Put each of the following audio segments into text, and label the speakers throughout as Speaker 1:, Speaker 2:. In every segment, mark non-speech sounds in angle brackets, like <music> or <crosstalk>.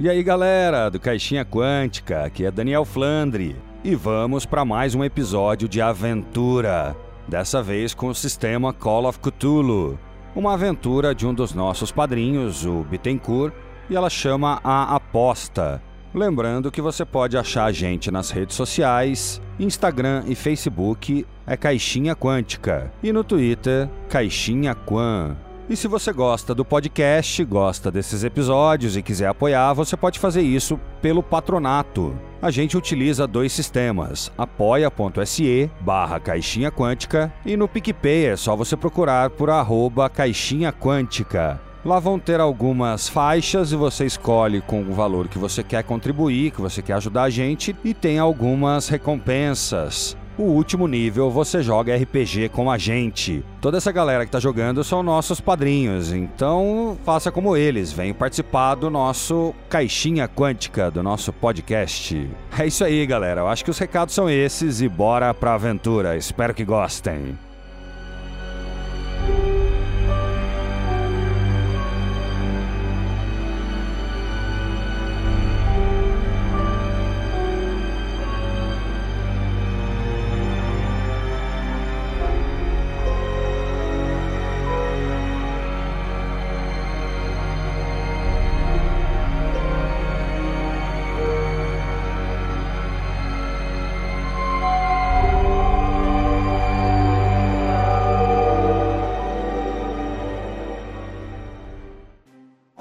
Speaker 1: E aí galera do Caixinha Quântica, aqui é Daniel Flandre e vamos para mais um episódio de aventura, dessa vez com o sistema Call of Cthulhu, uma aventura de um dos nossos padrinhos, o Bittencourt, e ela chama A Aposta. Lembrando que você pode achar a gente nas redes sociais, Instagram e Facebook é Caixinha Quântica e no Twitter Caixinha Quan. E se você gosta do podcast, gosta desses episódios e quiser apoiar, você pode fazer isso pelo patronato. A gente utiliza dois sistemas, apoia.se barra caixinha quântica e no PicPay é só você procurar por arroba caixinha quântica. Lá vão ter algumas faixas e você escolhe com o valor que você quer contribuir, que você quer ajudar a gente, e tem algumas recompensas. O último nível você joga RPG com a gente. Toda essa galera que tá jogando são nossos padrinhos, então faça como eles, venham participar do nosso Caixinha Quântica, do nosso podcast. É isso aí, galera. Eu acho que os recados são esses e bora pra aventura. Espero que gostem.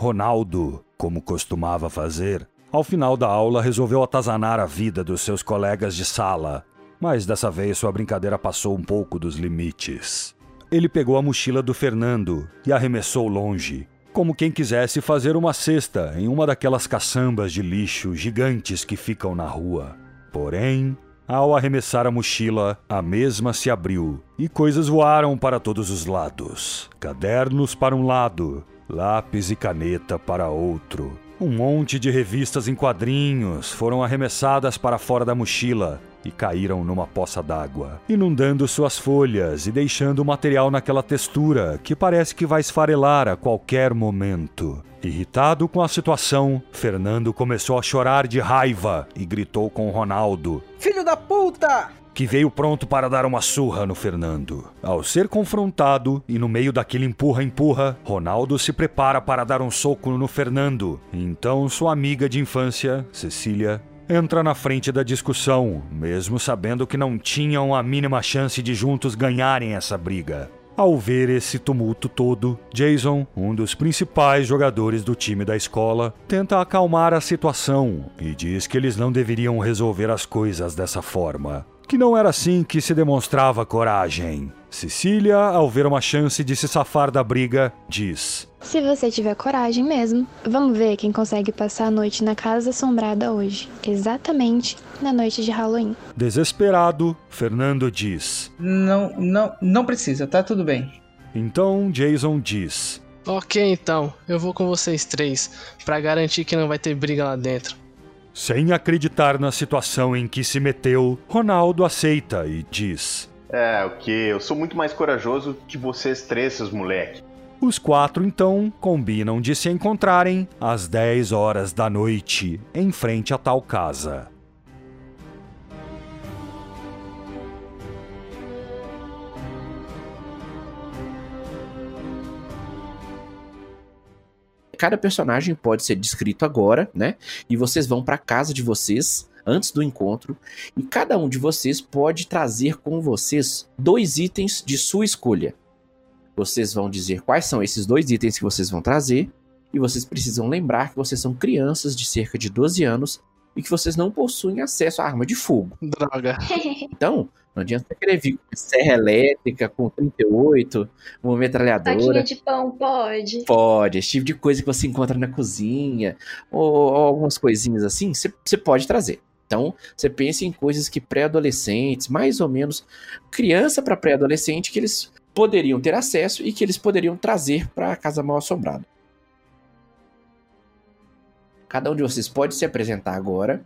Speaker 1: Ronaldo, como costumava fazer, ao final da aula resolveu atazanar a vida dos seus colegas de sala, mas dessa vez sua brincadeira passou um pouco dos limites. Ele pegou a mochila do Fernando e arremessou longe, como quem quisesse fazer uma cesta em uma daquelas caçambas de lixo gigantes que ficam na rua. Porém, ao arremessar a mochila, a mesma se abriu e coisas voaram para todos os lados. Cadernos para um lado, lápis e caneta para outro. Um monte de revistas em quadrinhos foram arremessadas para fora da mochila e caíram numa poça d'água, inundando suas folhas e deixando o material naquela textura que parece que vai esfarelar a qualquer momento. Irritado com a situação, Fernando começou a chorar de raiva e gritou com Ronaldo:
Speaker 2: Filho da puta!
Speaker 1: Que veio pronto para dar uma surra no Fernando. Ao ser confrontado e no meio daquele empurra-empurra, Ronaldo se prepara para dar um soco no Fernando. Então sua amiga de infância, Cecília, entra na frente da discussão, mesmo sabendo que não tinham a mínima chance de juntos ganharem essa briga. Ao ver esse tumulto todo, Jason, um dos principais jogadores do time da escola, tenta acalmar a situação e diz que eles não deveriam resolver as coisas dessa forma que não era assim que se demonstrava coragem. Cecília, ao ver uma chance de se safar da briga, diz:
Speaker 3: Se você tiver coragem mesmo, vamos ver quem consegue passar a noite na casa assombrada hoje, exatamente na noite de Halloween.
Speaker 1: Desesperado, Fernando diz:
Speaker 2: Não, não, não precisa, tá tudo bem.
Speaker 1: Então Jason diz:
Speaker 4: Ok, então, eu vou com vocês três, para garantir que não vai ter briga lá dentro.
Speaker 1: Sem acreditar na situação em que se meteu, Ronaldo aceita e diz:
Speaker 5: É, o que? Eu sou muito mais corajoso que vocês três, seus moleque.
Speaker 1: Os quatro então combinam de se encontrarem às 10 horas da noite, em frente a tal casa.
Speaker 6: Cada personagem pode ser descrito agora, né? E vocês vão para casa de vocês antes do encontro e cada um de vocês pode trazer com vocês dois itens de sua escolha. Vocês vão dizer quais são esses dois itens que vocês vão trazer e vocês precisam lembrar que vocês são crianças de cerca de 12 anos e que vocês não possuem acesso à arma de fogo.
Speaker 4: Droga. <laughs>
Speaker 6: Então, não adianta querer vir com serra elétrica, com 38, uma metralhadora.
Speaker 7: Faquinha de pão, pode?
Speaker 6: Pode, esse tipo de coisa que você encontra na cozinha, ou, ou algumas coisinhas assim, você pode trazer. Então, você pensa em coisas que pré-adolescentes, mais ou menos criança para pré-adolescente, que eles poderiam ter acesso e que eles poderiam trazer para a casa mal assombrada. Cada um de vocês pode se apresentar agora.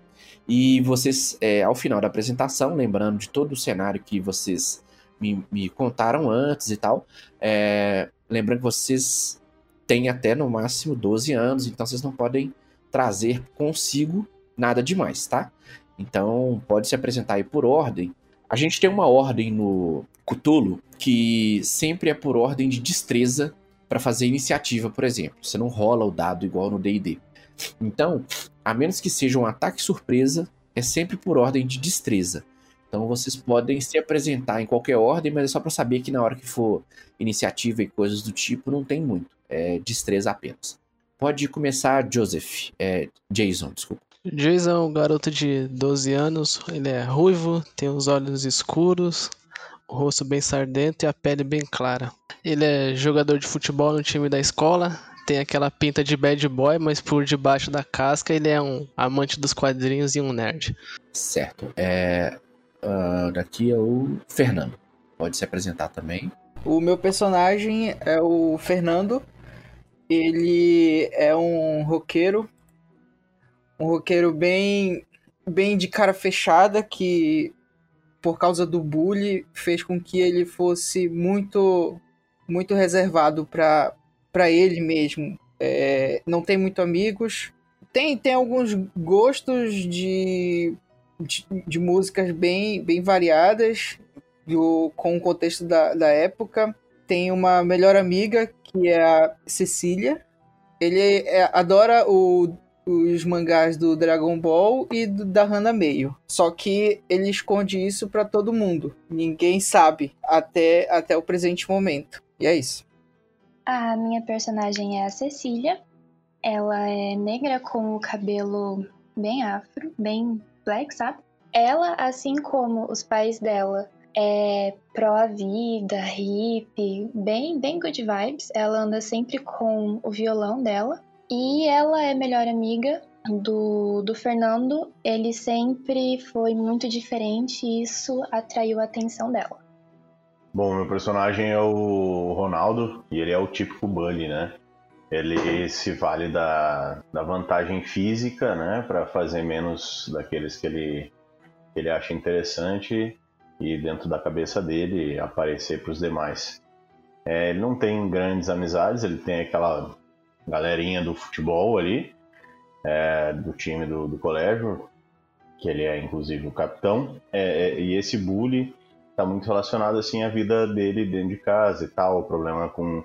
Speaker 6: E vocês, é, ao final da apresentação, lembrando de todo o cenário que vocês me, me contaram antes e tal, é, lembrando que vocês têm até no máximo 12 anos, então vocês não podem trazer consigo nada demais, tá? Então, pode se apresentar aí por ordem. A gente tem uma ordem no Cthulhu que sempre é por ordem de destreza para fazer iniciativa, por exemplo. Você não rola o dado igual no D&D. Então, a menos que seja um ataque surpresa, é sempre por ordem de destreza. Então vocês podem se apresentar em qualquer ordem, mas é só para saber que na hora que for iniciativa e coisas do tipo, não tem muito. É destreza apenas. Pode começar, Joseph. É, Jason, desculpa.
Speaker 4: Jason é um garoto de 12 anos, ele é ruivo, tem os olhos escuros, o rosto bem sardento e a pele bem clara. Ele é jogador de futebol no time da escola, tem aquela pinta de bad boy, mas por debaixo da casca ele é um amante dos quadrinhos e um nerd.
Speaker 6: Certo. É, uh, daqui é o Fernando. Pode se apresentar também.
Speaker 2: O meu personagem é o Fernando. Ele é um roqueiro. Um roqueiro bem, bem de cara fechada que, por causa do bullying, fez com que ele fosse muito, muito reservado para ele mesmo. É, não tem muito amigos. Tem, tem alguns gostos de de, de músicas bem, bem variadas, do, com o contexto da, da época. Tem uma melhor amiga, que é a Cecília. Ele é, adora o, os mangás do Dragon Ball e do, da Hana Meio. Só que ele esconde isso para todo mundo. Ninguém sabe até, até o presente momento. E é isso.
Speaker 3: A minha personagem é a Cecília. Ela é negra com o cabelo bem afro, bem Black, sabe? Ela, assim como os pais dela, é pró-vida, hippie, bem, bem good vibes. Ela anda sempre com o violão dela. E ela é melhor amiga do, do Fernando. Ele sempre foi muito diferente e isso atraiu a atenção dela.
Speaker 5: Bom, meu personagem é o Ronaldo e ele é o típico bully, né? ele se vale da, da vantagem física, né, para fazer menos daqueles que ele, que ele acha interessante e dentro da cabeça dele aparecer para os demais. É, ele não tem grandes amizades, ele tem aquela galerinha do futebol ali, é, do time do, do, colégio, que ele é inclusive o capitão, é, é e esse bully está muito relacionado assim à vida dele dentro de casa e tal, o problema com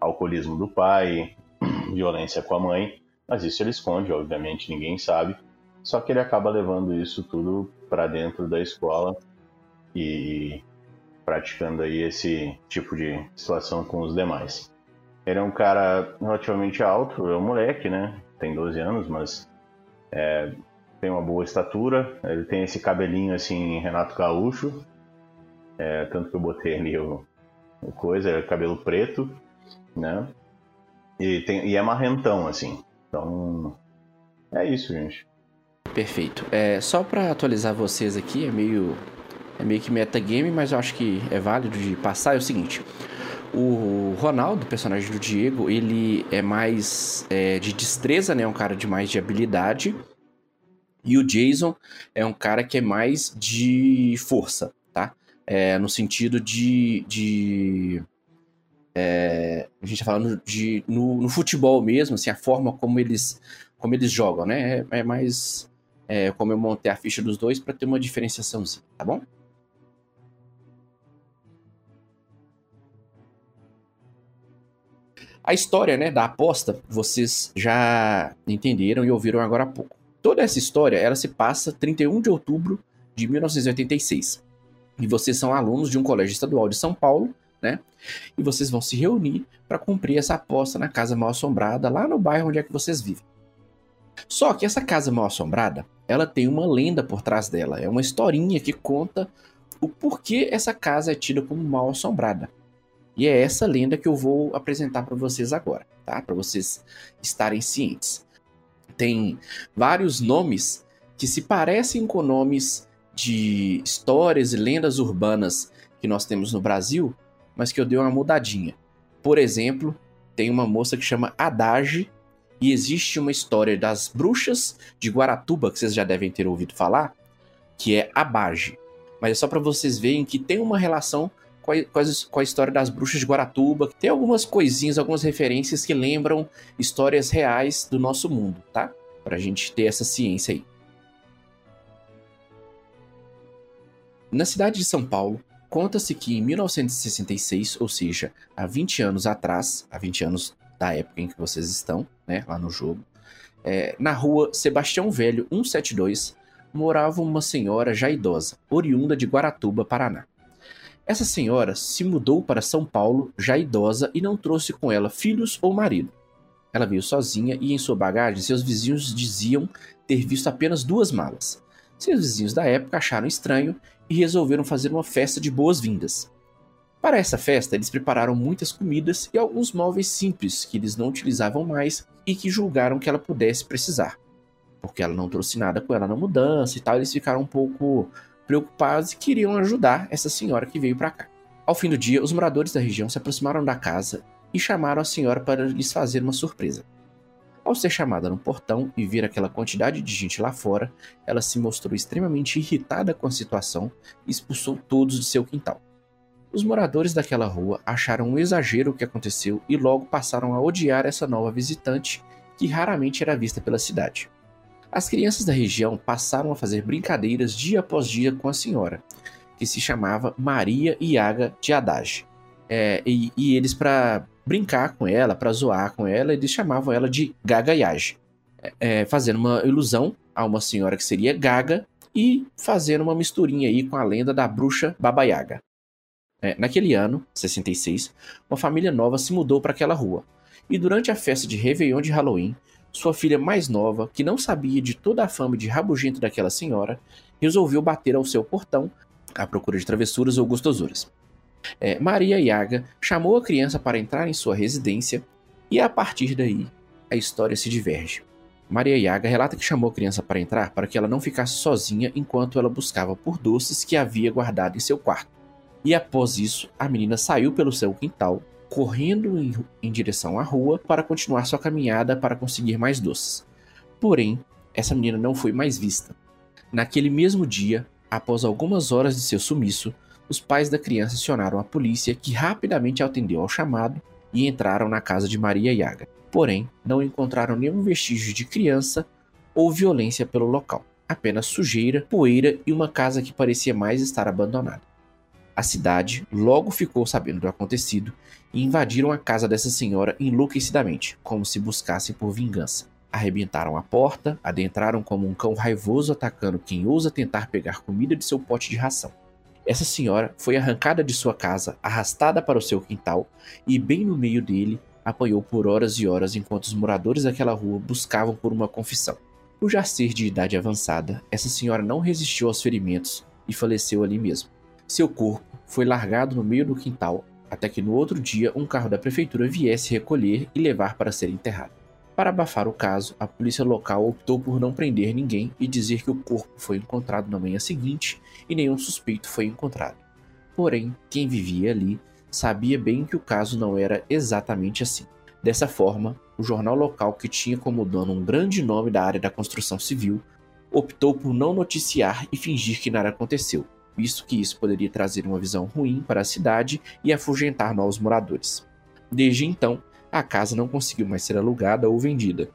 Speaker 5: alcoolismo do pai, <clears throat> violência com a mãe, mas isso ele esconde, obviamente, ninguém sabe. Só que ele acaba levando isso tudo para dentro da escola e praticando aí esse tipo de situação com os demais. Ele é um cara relativamente alto, é um moleque, né? Tem 12 anos, mas é, tem uma boa estatura. Ele tem esse cabelinho assim, Renato Gaúcho. É, tanto que eu botei ali o, o coisa, é cabelo preto, né? E, tem, e é marrentão, assim. Então, é isso, gente.
Speaker 6: Perfeito. É, só para atualizar vocês aqui, é meio, é meio que metagame, mas eu acho que é válido de passar. É o seguinte: o Ronaldo, personagem do Diego, ele é mais é, de destreza, né? É um cara de mais de habilidade. E o Jason é um cara que é mais de força? É, no sentido de, de é, a gente tá falando de no, no, futebol mesmo, assim, a forma como eles como eles jogam, né? É, é mais é, como eu montei a ficha dos dois para ter uma diferenciação, tá bom? A história, né, da aposta, vocês já entenderam e ouviram agora há pouco. Toda essa história, ela se passa 31 de outubro de 1986. E vocês são alunos de um colégio estadual de São Paulo né? E vocês vão se reunir para cumprir essa aposta na casa mal assombrada lá no bairro onde é que vocês vivem. Só que essa casa mal assombrada, ela tem uma lenda por trás dela, é uma historinha que conta o porquê essa casa é tida como mal assombrada. E é essa lenda que eu vou apresentar para vocês agora, tá? Para vocês estarem cientes. Tem vários nomes que se parecem com nomes de histórias e lendas urbanas que nós temos no Brasil, mas que eu dei uma mudadinha. Por exemplo, tem uma moça que chama Adage e existe uma história das bruxas de Guaratuba que vocês já devem ter ouvido falar, que é Abage. Mas é só para vocês verem que tem uma relação com a, história das bruxas de Guaratuba. Tem algumas coisinhas, algumas referências que lembram histórias reais do nosso mundo, tá? Pra gente ter essa ciência aí. Na cidade de São Paulo, conta-se que em 1966, ou seja, há 20 anos atrás, há 20 anos da época em que vocês estão, né, lá no jogo, é, na rua Sebastião Velho 172, morava uma senhora já idosa, oriunda de Guaratuba, Paraná. Essa senhora se mudou para São Paulo, já idosa, e não trouxe com ela filhos ou marido. Ela veio sozinha e em sua bagagem seus vizinhos diziam ter visto apenas duas malas. Seus vizinhos da época acharam estranho e resolveram fazer uma festa de boas-vindas. Para essa festa, eles prepararam muitas comidas e alguns móveis simples que eles não utilizavam mais e que julgaram que ela pudesse precisar. Porque ela não trouxe nada com ela na mudança e tal, eles ficaram um pouco preocupados e queriam ajudar essa senhora que veio para cá. Ao fim do dia, os moradores da região se aproximaram da casa e chamaram a senhora para lhes fazer uma surpresa. Ao ser chamada no portão e ver aquela quantidade de gente lá fora, ela se mostrou extremamente irritada com a situação e expulsou todos de seu quintal. Os moradores daquela rua acharam um exagero o que aconteceu e logo passaram a odiar essa nova visitante que raramente era vista pela cidade. As crianças da região passaram a fazer brincadeiras dia após dia com a senhora, que se chamava Maria Iaga de Haddad. É, e, e, eles, para brincar com ela, para zoar com ela, eles chamavam ela de Gaga Yage, é, é, fazendo uma ilusão a uma senhora que seria Gaga e fazendo uma misturinha aí com a lenda da bruxa Baba Yaga. É, naquele ano, 66, uma família nova se mudou para aquela rua. E durante a festa de Réveillon de Halloween, sua filha mais nova, que não sabia de toda a fama de rabugento daquela senhora, resolveu bater ao seu portão à procura de travessuras ou gostosuras. É, Maria Yaga chamou a criança para entrar em sua residência e a partir daí a história se diverge. Maria Yaga relata que chamou a criança para entrar para que ela não ficasse sozinha enquanto ela buscava por doces que havia guardado em seu quarto. E após isso, a menina saiu pelo seu quintal, correndo em, em direção à rua para continuar sua caminhada para conseguir mais doces. Porém, essa menina não foi mais vista. Naquele mesmo dia, após algumas horas de seu sumiço, os pais da criança acionaram a polícia, que rapidamente atendeu ao chamado e entraram na casa de Maria Yaga. Porém, não encontraram nenhum vestígio de criança ou violência pelo local, apenas sujeira, poeira e uma casa que parecia mais estar abandonada. A cidade logo ficou sabendo do acontecido e invadiram a casa dessa senhora enlouquecidamente, como se buscassem por vingança. Arrebentaram a porta, adentraram como um cão raivoso atacando quem ousa tentar pegar comida de seu pote de ração. Essa senhora foi arrancada de sua casa, arrastada para o seu quintal e, bem no meio dele, apanhou por horas e horas enquanto os moradores daquela rua buscavam por uma confissão. Por já ser de idade avançada, essa senhora não resistiu aos ferimentos e faleceu ali mesmo. Seu corpo foi largado no meio do quintal até que no outro dia um carro da prefeitura viesse recolher e levar para ser enterrado. Para abafar o caso, a polícia local optou por não prender ninguém e dizer que o corpo foi encontrado na manhã seguinte e nenhum suspeito foi encontrado. Porém, quem vivia ali sabia bem que o caso não era exatamente assim. Dessa forma, o jornal local, que tinha como dono um grande nome da área da construção civil, optou por não noticiar e fingir que nada aconteceu, visto que isso poderia trazer uma visão ruim para a cidade e afugentar novos moradores. Desde então, a casa não conseguiu mais ser alugada ou vendida.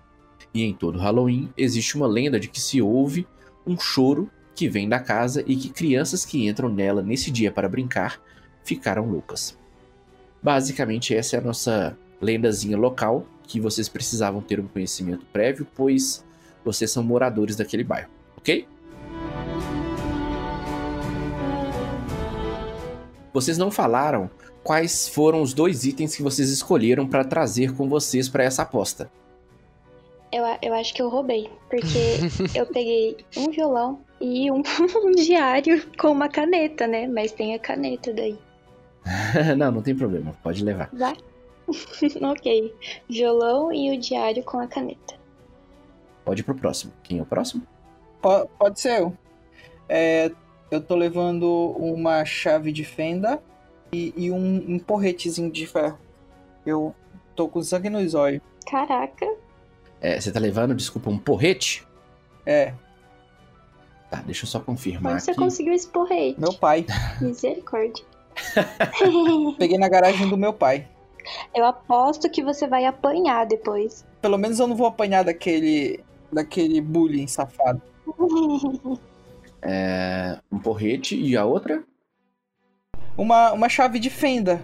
Speaker 6: E em todo Halloween existe uma lenda de que se ouve um choro que vem da casa e que crianças que entram nela nesse dia para brincar ficaram loucas. Basicamente, essa é a nossa lendazinha local que vocês precisavam ter um conhecimento prévio, pois vocês são moradores daquele bairro, ok? Vocês não falaram quais foram os dois itens que vocês escolheram para trazer com vocês para essa aposta.
Speaker 3: Eu, eu acho que eu roubei, porque <laughs> eu peguei um violão e um, <laughs> um diário com uma caneta, né? Mas tem a caneta daí. <laughs>
Speaker 6: não, não tem problema, pode levar.
Speaker 3: Vai. ok. Violão e o diário com a caneta.
Speaker 6: Pode ir pro próximo. Quem é o próximo?
Speaker 2: Pode, pode ser eu. É, eu tô levando uma chave de fenda e, e um, um, porretezinho de ferro. Eu tô com sangue nos olhos.
Speaker 3: Caraca.
Speaker 6: É, você tá levando, desculpa, um porrete?
Speaker 2: É.
Speaker 6: Tá, deixa eu só confirmar.
Speaker 3: Onde você
Speaker 6: aqui.
Speaker 3: conseguiu esse porrete?
Speaker 2: Meu pai.
Speaker 3: Misericórdia. <laughs> <laughs>
Speaker 2: Peguei na garagem do meu pai.
Speaker 3: Eu aposto que você vai apanhar depois.
Speaker 2: Pelo menos eu não vou apanhar daquele daquele bullying safado. <laughs>
Speaker 6: É, um porrete e a outra?
Speaker 2: Uma, uma chave de fenda.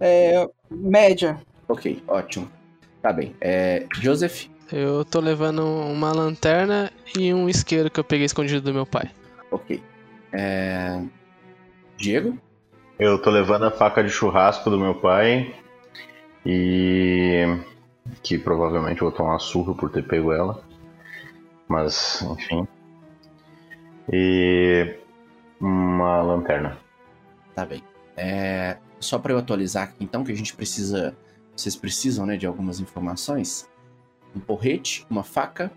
Speaker 2: É, média.
Speaker 6: Ok, ótimo. Tá bem. É, Joseph?
Speaker 4: Eu tô levando uma lanterna e um isqueiro que eu peguei escondido do meu pai.
Speaker 6: Ok. É, Diego?
Speaker 5: Eu tô levando a faca de churrasco do meu pai e que provavelmente eu vou tomar uma surra por ter pego ela. Mas, enfim. E uma lanterna.
Speaker 6: Tá bem. É, só para eu atualizar aqui, então, que a gente precisa. Vocês precisam, né, de algumas informações. Um porrete, uma faca.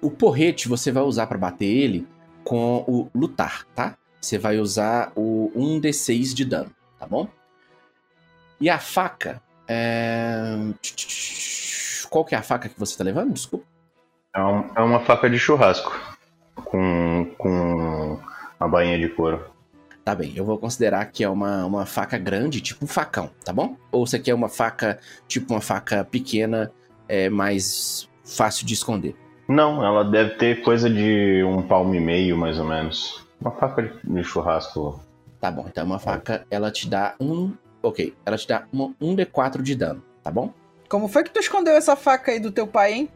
Speaker 6: O porrete você vai usar para bater ele com o lutar, tá? Você vai usar o 1d6 de dano, tá bom? E a faca. É... Qual que é a faca que você tá levando? Desculpa.
Speaker 5: É, um- é uma faca de churrasco com, com uma bainha de couro.
Speaker 6: Tá bem, eu vou considerar que é uma, uma faca grande, tipo um facão, tá bom? Ou você quer uma faca, tipo uma faca pequena, é mais fácil de esconder?
Speaker 5: Não, ela deve ter coisa de um palmo e meio, mais ou menos. Uma faca de- de churrasco.
Speaker 6: Tá bom, então uma faca, ela te dá um. Ok, ela te dá uma- um D4 de dano, tá bom?
Speaker 2: Como foi que tu escondeu essa faca aí do teu pai, hein?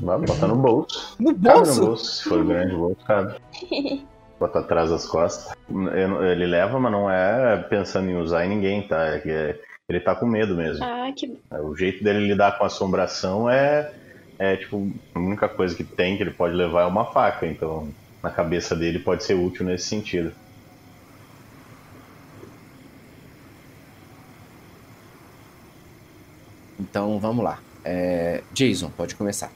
Speaker 5: Vai botar no bolso.
Speaker 2: No
Speaker 5: Cabe no
Speaker 2: bolso?
Speaker 5: bolso, se for grande o bolso, cabe. <laughs> Bota atrás das costas. Ele leva, mas não é pensando em usar em ninguém, tá? É que é- ele tá com medo mesmo.
Speaker 3: ah, que
Speaker 5: O jeito dele lidar com assombração é, é tipo, a única coisa que tem que ele pode levar é uma faca, então na cabeça dele pode ser útil nesse sentido.
Speaker 6: Então vamos lá. É, Jason, pode começar.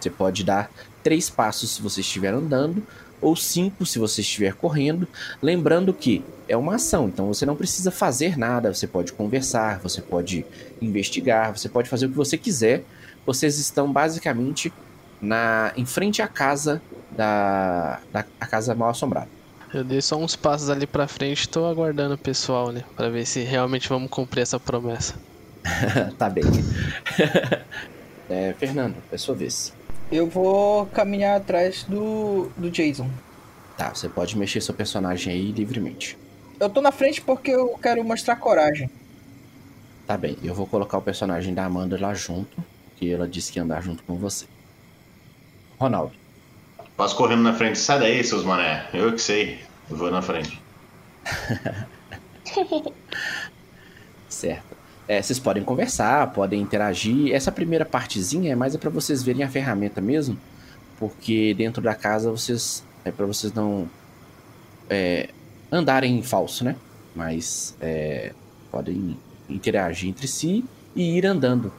Speaker 6: Você pode dar três passos se você estiver andando, ou cinco se você estiver correndo. Lembrando que é uma ação, então você não precisa fazer nada. Você pode conversar, você pode investigar, você pode fazer o que você quiser. Vocês estão basicamente na em frente à casa da, da casa mal assombrada.
Speaker 4: Eu dei só uns passos ali pra frente e tô aguardando o pessoal, né? Pra ver se realmente vamos cumprir essa promessa. <laughs>
Speaker 6: tá bem. <laughs> é, Fernando, é sua vez.
Speaker 2: Eu vou caminhar atrás do, do Jason.
Speaker 6: Tá, você pode mexer seu personagem aí livremente.
Speaker 2: Eu tô na frente porque eu quero mostrar coragem.
Speaker 6: Tá bem, eu vou colocar o personagem da Amanda lá junto, que ela disse que ia andar junto com você. Ronaldo,
Speaker 5: Posso correndo na frente. Sai daí, seus mané. Eu que sei. Eu vou na frente. <laughs> <laughs>
Speaker 6: certo. É, vocês podem conversar, podem interagir. Essa primeira partezinha é mais é para vocês verem a ferramenta mesmo, porque dentro da casa vocês é para vocês não é, andarem em falso, né? Mas é, podem interagir entre si e ir andando.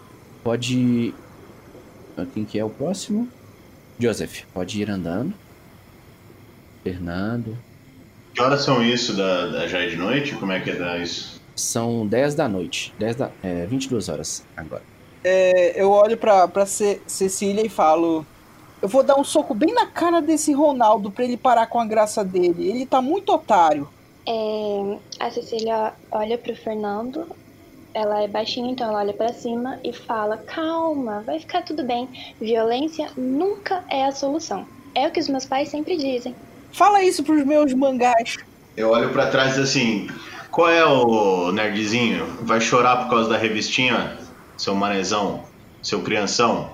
Speaker 6: Pode. Quem que é o próximo? Joseph, pode ir andando. Fernando.
Speaker 5: Que horas são isso? Da, da- já é de noite? Como é que é isso?
Speaker 6: São 10 da noite. 10 da, é, 22 horas agora.
Speaker 2: É, eu olho pra, pra Ce- Cecília e falo: Eu vou dar um soco bem na cara desse Ronaldo pra ele parar com a graça dele. Ele tá muito otário.
Speaker 3: É, a Cecília olha pro Fernando. Ela é baixinha, então ela olha pra cima e fala: Calma, vai ficar tudo bem. Violência nunca é a solução. É o que os meus pais sempre dizem.
Speaker 2: Fala isso pros meus mangás.
Speaker 5: Eu olho pra trás e assim: Qual é o nerdzinho? Vai chorar por causa da revistinha? Seu manezão? Seu crianção?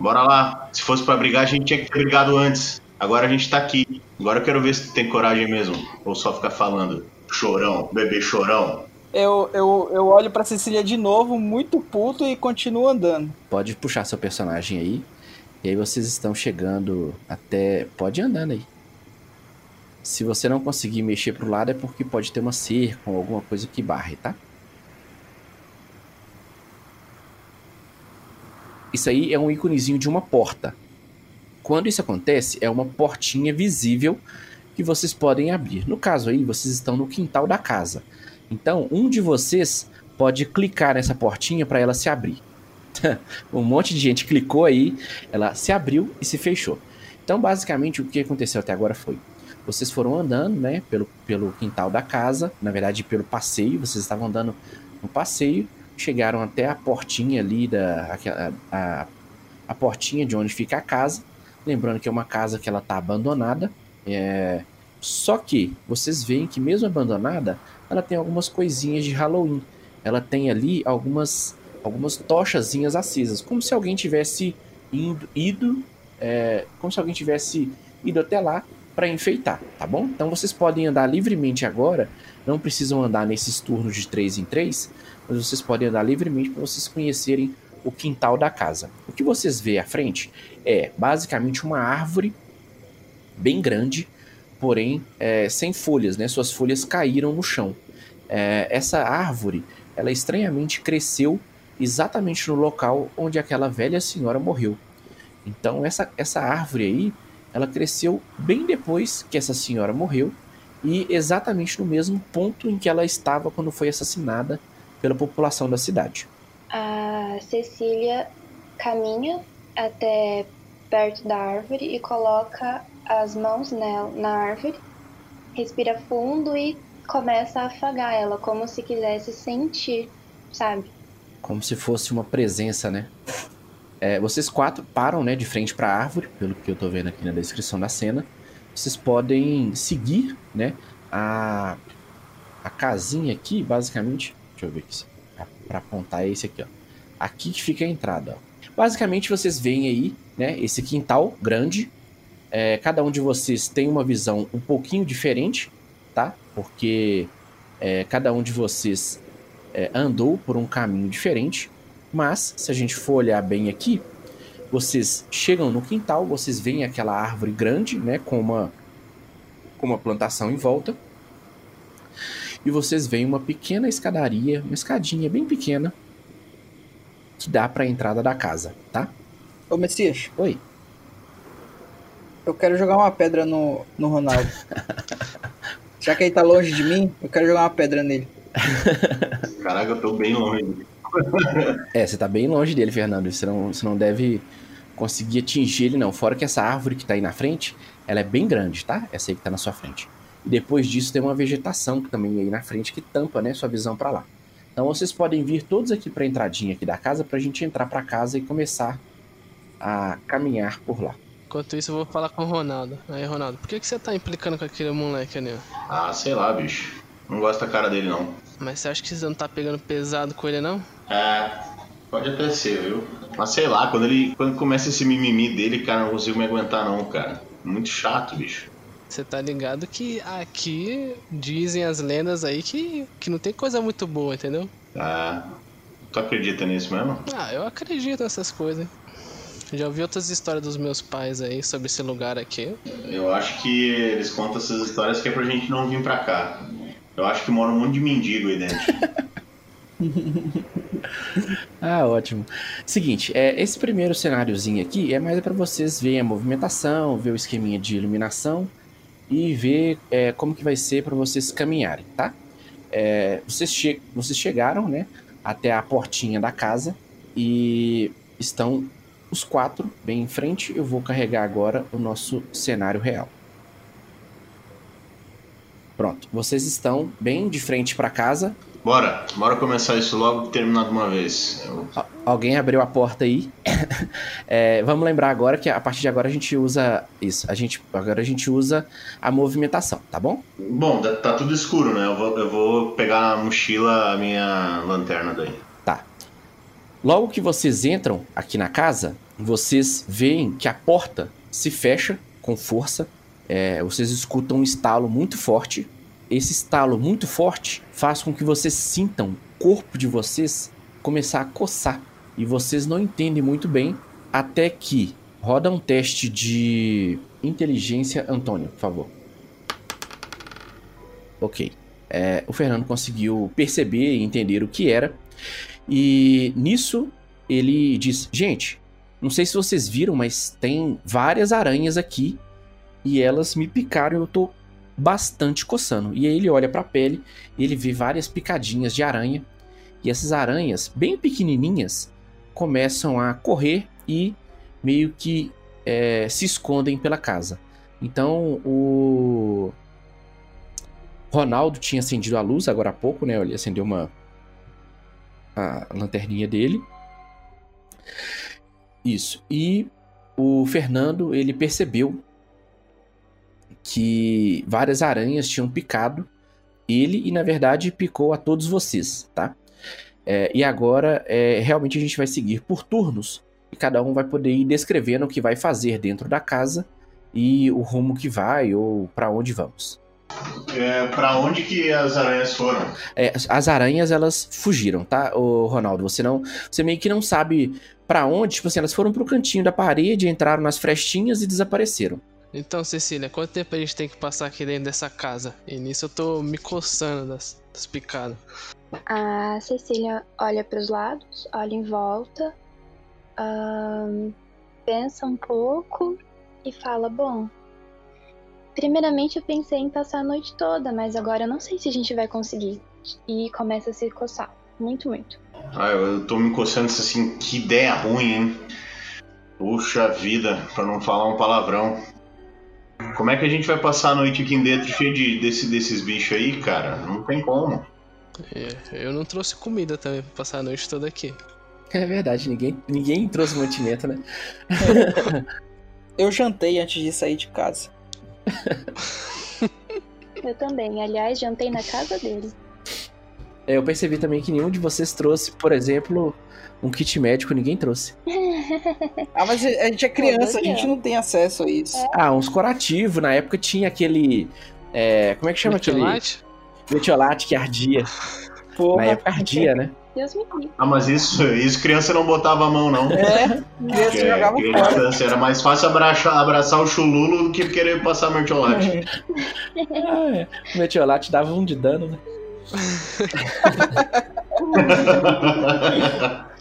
Speaker 5: Bora lá. Se fosse pra brigar, a gente tinha que ter brigado antes. Agora a gente tá aqui. Agora eu quero ver se tu tem coragem mesmo. Ou só ficar falando chorão, bebê chorão.
Speaker 2: Eu, eu, eu olho pra Cecília de novo, muito puto, e continuo andando.
Speaker 6: Pode puxar seu personagem aí. E aí vocês estão chegando até. Pode ir andando aí. Se você não conseguir mexer pro lado é porque pode ter uma cerca ou alguma coisa que barre, tá? Isso aí é um íconezinho de uma porta. Quando isso acontece, é uma portinha visível que vocês podem abrir. No caso aí, vocês estão no quintal da casa. Então, um de vocês pode clicar nessa portinha para ela se abrir. <laughs> um monte de gente clicou aí, ela se abriu e se fechou. Então, basicamente, o que aconteceu até agora foi: vocês foram andando, né, pelo, pelo quintal da casa, na verdade, pelo passeio, vocês estavam andando no passeio, chegaram até a portinha ali da. A, a- a portinha de onde fica a casa. Lembrando que é uma casa que ela tá abandonada. É... Só que vocês veem que mesmo abandonada, ela tem algumas coisinhas de Halloween. Ela tem ali algumas algumas tochazinhas acesas, como se alguém tivesse indo, ido, é, como se alguém tivesse ido até lá para enfeitar, tá bom? Então vocês podem andar livremente agora, não precisam andar nesses turnos de 3 em 3, mas vocês podem andar livremente para vocês conhecerem o quintal da casa. O que vocês vê à frente é basicamente uma árvore bem grande, porém é, sem folhas, né? Suas folhas caíram no chão. É, essa árvore, ela estranhamente cresceu exatamente no local onde aquela velha senhora morreu. Então essa, essa árvore aí, ela cresceu bem depois que essa senhora morreu e exatamente no mesmo ponto em que ela estava quando foi assassinada pela população da cidade.
Speaker 3: A Cecília caminha até perto da árvore e coloca as mãos nela, na árvore, respira fundo e começa a afagar ela, como se quisesse sentir, sabe?
Speaker 6: como se fosse uma presença, né? É, vocês quatro param, né, de frente para a árvore, pelo que eu tô vendo aqui na descrição da cena. Vocês podem seguir, né, a, a casinha aqui, basicamente. Deixa eu ver aqui, para apontar esse aqui, ó. Aqui que fica a entrada, ó. Basicamente vocês veem aí, né, esse quintal grande. É, cada um de vocês tem uma visão um pouquinho diferente, tá? Porque é, cada um de vocês é, andou por um caminho diferente, mas se a gente for olhar bem aqui, vocês chegam no quintal, vocês veem aquela árvore grande, né, com uma, com uma plantação em volta, e vocês veem uma pequena escadaria, uma escadinha bem pequena, que dá para a entrada da casa, tá?
Speaker 2: Ô Messias.
Speaker 6: Oi.
Speaker 2: Eu quero jogar uma pedra no, no Ronaldo. <laughs> Já que ele tá longe de mim, eu quero jogar uma pedra nele.
Speaker 5: Caraca, eu tô bem longe. <laughs>
Speaker 6: é, você tá bem longe dele, Fernando. Você não, você não deve conseguir atingir ele, não. Fora que essa árvore que tá aí na frente, ela é bem grande, tá? Essa aí que tá na sua frente. E depois disso tem uma vegetação que também aí na frente que tampa, né, sua visão para lá. Então vocês podem vir todos aqui pra entradinha aqui da casa pra gente entrar pra casa e começar a caminhar por lá.
Speaker 4: Enquanto isso, eu vou falar com o Ronaldo. Aí, Ronaldo, por que, que você tá implicando com aquele moleque ali?
Speaker 5: Ah, sei lá, bicho. Não gosto da cara dele, não.
Speaker 4: Mas você acha que você não tá pegando pesado com ele, não?
Speaker 5: É, pode até ser, viu? Mas sei lá, quando ele quando começa esse mimimi dele, cara, não consigo me aguentar, não, cara. Muito chato, bicho.
Speaker 4: Você tá ligado que aqui dizem as lendas aí que, que não tem coisa muito boa, entendeu?
Speaker 5: Ah, tu acredita nisso mesmo?
Speaker 4: Ah, eu acredito nessas coisas. Já ouvi outras histórias dos meus pais aí sobre esse lugar aqui.
Speaker 5: Eu acho que eles contam essas histórias que é pra gente não vir pra cá. Eu acho que mora um monte de mendigo aí dentro. <laughs> <laughs>
Speaker 6: ah, ótimo. Seguinte, é, esse primeiro cenáriozinho aqui é mais para vocês verem a movimentação, ver o esqueminha de iluminação e ver é, como que vai ser para vocês caminharem, tá? É, vocês, che vocês chegaram, né, até a portinha da casa e estão os quatro bem em frente. Eu vou carregar agora o nosso cenário real. Pronto, vocês estão bem de frente para casa.
Speaker 5: Bora, bora começar isso logo terminar de uma vez. Eu...
Speaker 6: Alguém abriu a porta aí. <laughs> é, vamos lembrar agora que a partir de agora a gente usa isso. A gente, agora a gente usa a movimentação, tá bom?
Speaker 5: Bom, tá tudo escuro, né? Eu vou, eu vou pegar a mochila, a minha lanterna daí.
Speaker 6: Tá. Logo que vocês entram aqui na casa, vocês veem que a porta se fecha com força é, vocês escutam um estalo muito forte. Esse estalo muito forte faz com que vocês sintam o corpo de vocês começar a coçar. E vocês não entendem muito bem até que roda um teste de inteligência, Antônio, por favor. Ok. É, o Fernando conseguiu perceber e entender o que era. E nisso ele diz: Gente, não sei se vocês viram, mas tem várias aranhas aqui e elas me picaram e eu tô bastante coçando. E aí ele olha para a pele e ele vê várias picadinhas de aranha. E essas aranhas, bem pequenininhas, começam a correr e meio que é, se escondem pela casa. Então o Ronaldo tinha acendido a luz agora há pouco, né? Ele acendeu uma a lanterninha dele. Isso. E o Fernando, ele percebeu que várias aranhas tinham picado ele e, na verdade, picou a todos vocês, tá? É, e agora, é, realmente, a gente vai seguir por turnos e cada um vai poder ir descrevendo o que vai fazer dentro da casa e o rumo que vai ou para onde vamos.
Speaker 5: É, para onde que as aranhas foram?
Speaker 6: É, as aranhas elas fugiram, tá, ô Ronaldo? Você não, você meio que não sabe para onde. Tipo assim, elas foram pro cantinho da parede, entraram nas frestinhas e desapareceram.
Speaker 4: Então, Cecília, quanto tempo a gente tem que passar aqui dentro dessa casa? E nisso eu tô me coçando das, das picadas.
Speaker 3: A Cecília olha para os lados, olha em volta, pensa um pouco e fala: Bom, primeiramente eu pensei em passar a noite toda, mas agora eu não sei se a gente vai conseguir. E começa a se coçar. Muito, muito.
Speaker 5: Ah, eu, tô me coçando assim, que ideia ruim, hein? Puxa vida, pra não falar um palavrão. Como é que a gente vai passar a noite aqui dentro cheio de, desse, desses bichos aí, cara? Não tem como.
Speaker 4: É, eu não trouxe comida também pra passar a noite toda aqui.
Speaker 6: É verdade, ninguém, ninguém trouxe mantimento, né? <laughs>
Speaker 2: Eu jantei antes de sair de casa. <laughs>
Speaker 3: Eu também. Aliás, jantei na casa dele.
Speaker 6: É, eu percebi também que nenhum de vocês trouxe, por exemplo, um kit médico, ninguém trouxe. <laughs> <laughs>
Speaker 2: Ah, mas a gente é criança, a gente não tem acesso a isso.
Speaker 6: Ah, uns curativos. Na época tinha aquele. é, como é que chama aquele?
Speaker 4: Metiolate?
Speaker 6: Metiolate que ardia. Na
Speaker 2: Porra.
Speaker 6: época ardia, né?
Speaker 3: Deus me livre.
Speaker 5: Ah, mas isso, isso criança não botava a mão, não.
Speaker 2: É, criança
Speaker 5: Porque
Speaker 2: jogava fora.
Speaker 5: criança era mais fácil abraçar, abraçar o chululo do que querer passar mertiolate.
Speaker 6: Ah, é. O metiolate dava um de dano, né? <laughs> <laughs>